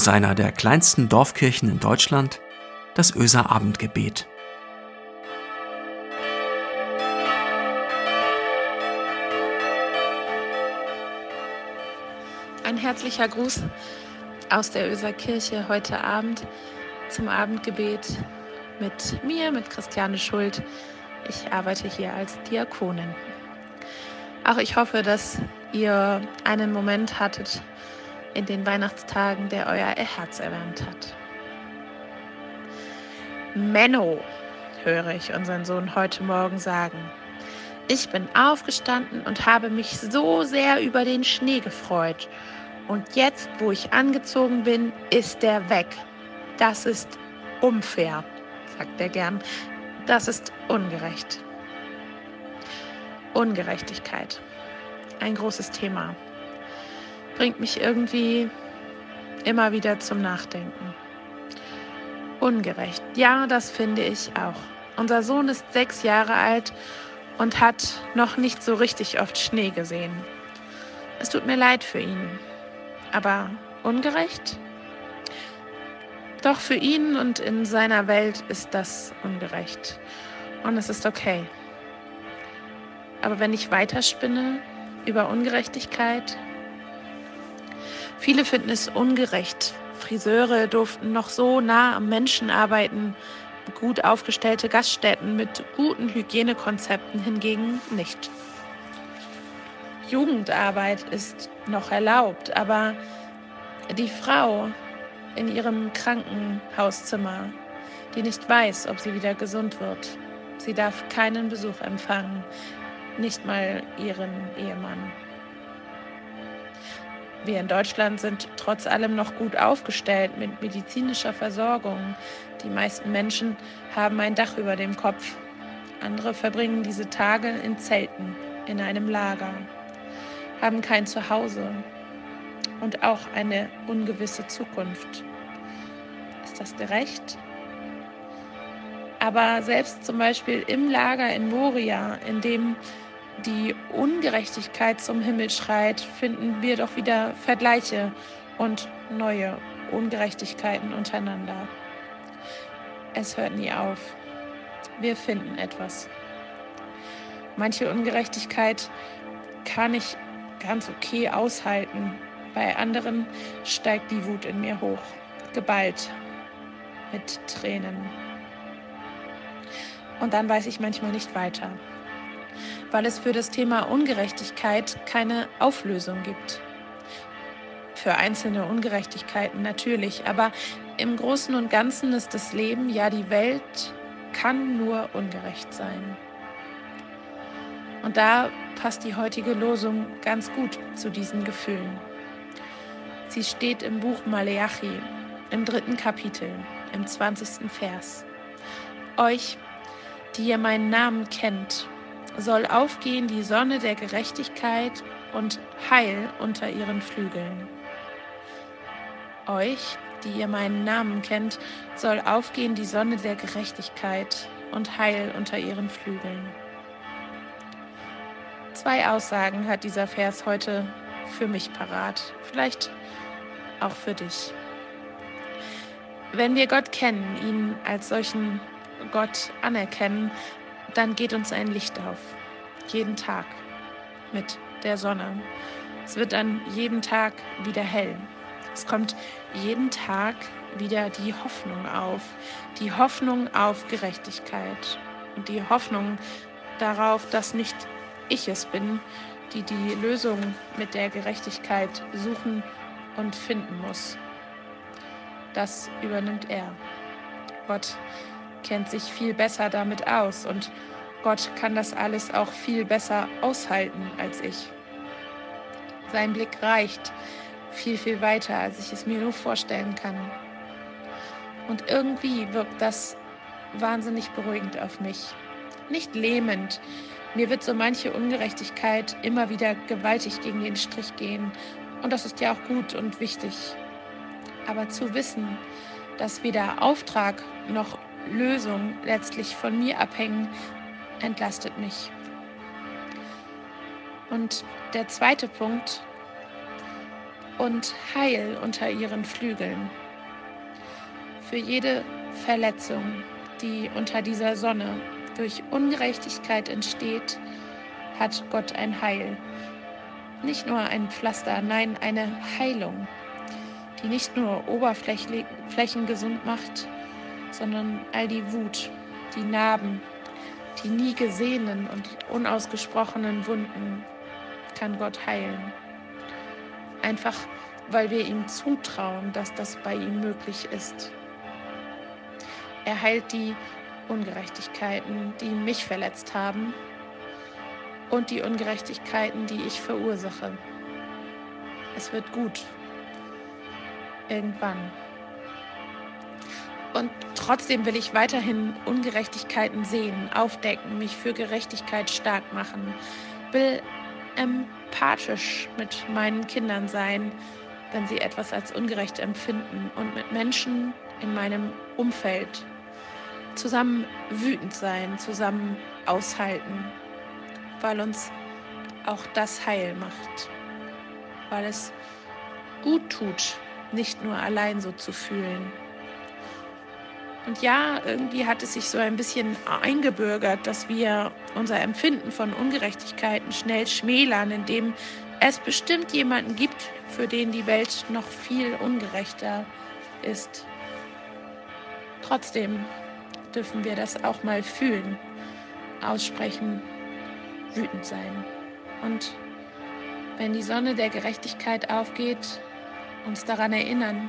aus einer der kleinsten Dorfkirchen in Deutschland, das Öser Abendgebet. Ein herzlicher Gruß aus der Öser Kirche heute Abend zum Abendgebet mit mir, mit Christiane Schuld. Ich arbeite hier als Diakonin. Auch ich hoffe, dass ihr einen Moment hattet in den Weihnachtstagen, der euer Herz erwärmt hat. Menno, höre ich unseren Sohn heute Morgen sagen. Ich bin aufgestanden und habe mich so sehr über den Schnee gefreut. Und jetzt, wo ich angezogen bin, ist der weg. Das ist unfair, sagt er gern. Das ist ungerecht. Ungerechtigkeit. Ein großes Thema. Bringt mich irgendwie immer wieder zum Nachdenken. Ungerecht. Ja, das finde ich auch. Unser Sohn ist sechs Jahre alt und hat noch nicht so richtig oft Schnee gesehen. Es tut mir leid für ihn. Aber ungerecht? Doch für ihn und in seiner Welt ist das ungerecht. Und es ist okay. Aber wenn ich weiterspinne über Ungerechtigkeit, viele finden es ungerecht. Friseure durften noch so nah am Menschen arbeiten, gut aufgestellte Gaststätten mit guten Hygienekonzepten hingegen nicht. Jugendarbeit ist noch erlaubt, aber die Frau in ihrem Krankenhauszimmer, die nicht weiß, ob sie wieder gesund wird, sie darf keinen Besuch empfangen, nicht mal ihren Ehemann. Wir in Deutschland sind trotz allem noch gut aufgestellt mit medizinischer Versorgung. Die meisten Menschen haben ein Dach über dem Kopf. Andere verbringen diese Tage in Zelten, in einem Lager, haben kein Zuhause und auch eine ungewisse Zukunft. Ist das gerecht? Aber selbst zum Beispiel im Lager in Moria, in dem die Ungerechtigkeit zum Himmel schreit, finden wir doch wieder Vergleiche und neue Ungerechtigkeiten untereinander. Es hört nie auf. Wir finden etwas. Manche Ungerechtigkeit kann ich ganz okay aushalten. Bei anderen steigt die Wut in mir hoch, geballt mit Tränen. Und dann weiß ich manchmal nicht weiter weil es für das Thema Ungerechtigkeit keine Auflösung gibt. Für einzelne Ungerechtigkeiten natürlich, aber im Großen und Ganzen ist das Leben, ja die Welt, kann nur ungerecht sein. Und da passt die heutige Losung ganz gut zu diesen Gefühlen. Sie steht im Buch Maleachi, im dritten Kapitel, im 20. Vers. Euch, die ihr meinen Namen kennt soll aufgehen die Sonne der Gerechtigkeit und Heil unter ihren Flügeln. Euch, die ihr meinen Namen kennt, soll aufgehen die Sonne der Gerechtigkeit und Heil unter ihren Flügeln. Zwei Aussagen hat dieser Vers heute für mich parat, vielleicht auch für dich. Wenn wir Gott kennen, ihn als solchen Gott anerkennen, dann geht uns ein Licht auf. Jeden Tag mit der Sonne. Es wird dann jeden Tag wieder hell. Es kommt jeden Tag wieder die Hoffnung auf. Die Hoffnung auf Gerechtigkeit. Und die Hoffnung darauf, dass nicht ich es bin, die die Lösung mit der Gerechtigkeit suchen und finden muss. Das übernimmt er. Gott kennt sich viel besser damit aus und Gott kann das alles auch viel besser aushalten als ich. Sein Blick reicht viel, viel weiter, als ich es mir nur vorstellen kann. Und irgendwie wirkt das wahnsinnig beruhigend auf mich. Nicht lähmend. Mir wird so manche Ungerechtigkeit immer wieder gewaltig gegen den Strich gehen. Und das ist ja auch gut und wichtig. Aber zu wissen, dass weder Auftrag noch Lösung letztlich von mir abhängen, entlastet mich. Und der zweite Punkt, und Heil unter ihren Flügeln. Für jede Verletzung, die unter dieser Sonne durch Ungerechtigkeit entsteht, hat Gott ein Heil. Nicht nur ein Pflaster, nein, eine Heilung, die nicht nur Oberflächen gesund macht, sondern all die Wut, die Narben, die nie gesehenen und unausgesprochenen Wunden kann Gott heilen. Einfach weil wir ihm zutrauen, dass das bei ihm möglich ist. Er heilt die Ungerechtigkeiten, die mich verletzt haben und die Ungerechtigkeiten, die ich verursache. Es wird gut. Irgendwann. Und trotzdem will ich weiterhin Ungerechtigkeiten sehen, aufdecken, mich für Gerechtigkeit stark machen, will empathisch mit meinen Kindern sein, wenn sie etwas als ungerecht empfinden und mit Menschen in meinem Umfeld zusammen wütend sein, zusammen aushalten, weil uns auch das heil macht, weil es gut tut, nicht nur allein so zu fühlen. Und ja, irgendwie hat es sich so ein bisschen eingebürgert, dass wir unser Empfinden von Ungerechtigkeiten schnell schmälern, indem es bestimmt jemanden gibt, für den die Welt noch viel ungerechter ist. Trotzdem dürfen wir das auch mal fühlen, aussprechen, wütend sein. Und wenn die Sonne der Gerechtigkeit aufgeht, uns daran erinnern,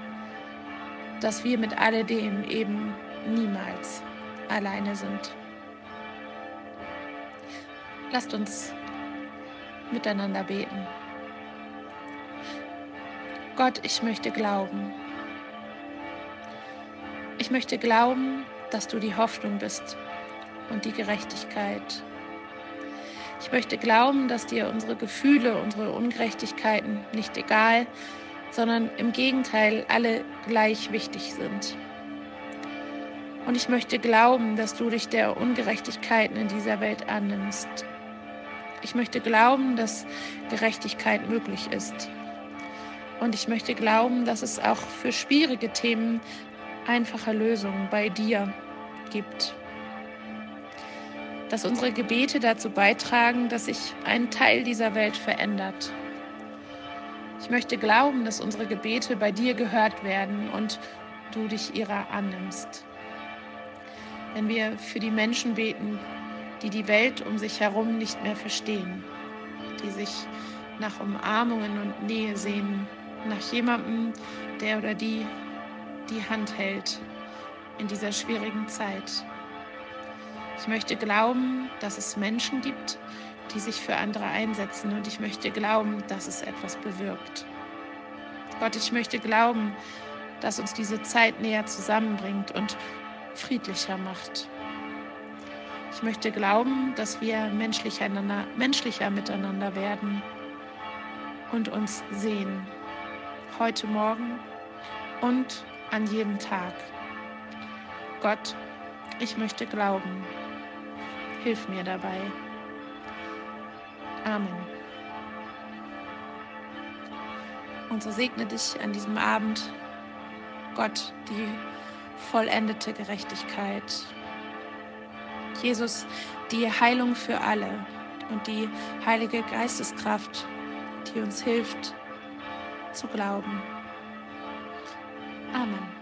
dass wir mit alledem eben niemals alleine sind. Lasst uns miteinander beten. Gott, ich möchte glauben. Ich möchte glauben, dass du die Hoffnung bist und die Gerechtigkeit. Ich möchte glauben, dass dir unsere Gefühle, unsere Ungerechtigkeiten nicht egal, sondern im Gegenteil alle gleich wichtig sind. Und ich möchte glauben, dass du dich der Ungerechtigkeiten in dieser Welt annimmst. Ich möchte glauben, dass Gerechtigkeit möglich ist. Und ich möchte glauben, dass es auch für schwierige Themen einfache Lösungen bei dir gibt. Dass unsere Gebete dazu beitragen, dass sich ein Teil dieser Welt verändert. Ich möchte glauben, dass unsere Gebete bei dir gehört werden und du dich ihrer annimmst. Wenn wir für die Menschen beten, die die Welt um sich herum nicht mehr verstehen, die sich nach Umarmungen und Nähe sehnen, nach jemandem, der oder die die Hand hält in dieser schwierigen Zeit. Ich möchte glauben, dass es Menschen gibt, die sich für andere einsetzen und ich möchte glauben, dass es etwas bewirkt. Gott, ich möchte glauben, dass uns diese Zeit näher zusammenbringt und friedlicher macht. Ich möchte glauben, dass wir menschlicher, menschlicher miteinander werden und uns sehen. Heute Morgen und an jedem Tag. Gott, ich möchte glauben. Hilf mir dabei. Amen. Und so segne dich an diesem Abend, Gott, die vollendete Gerechtigkeit. Jesus, die Heilung für alle und die heilige Geisteskraft, die uns hilft zu glauben. Amen.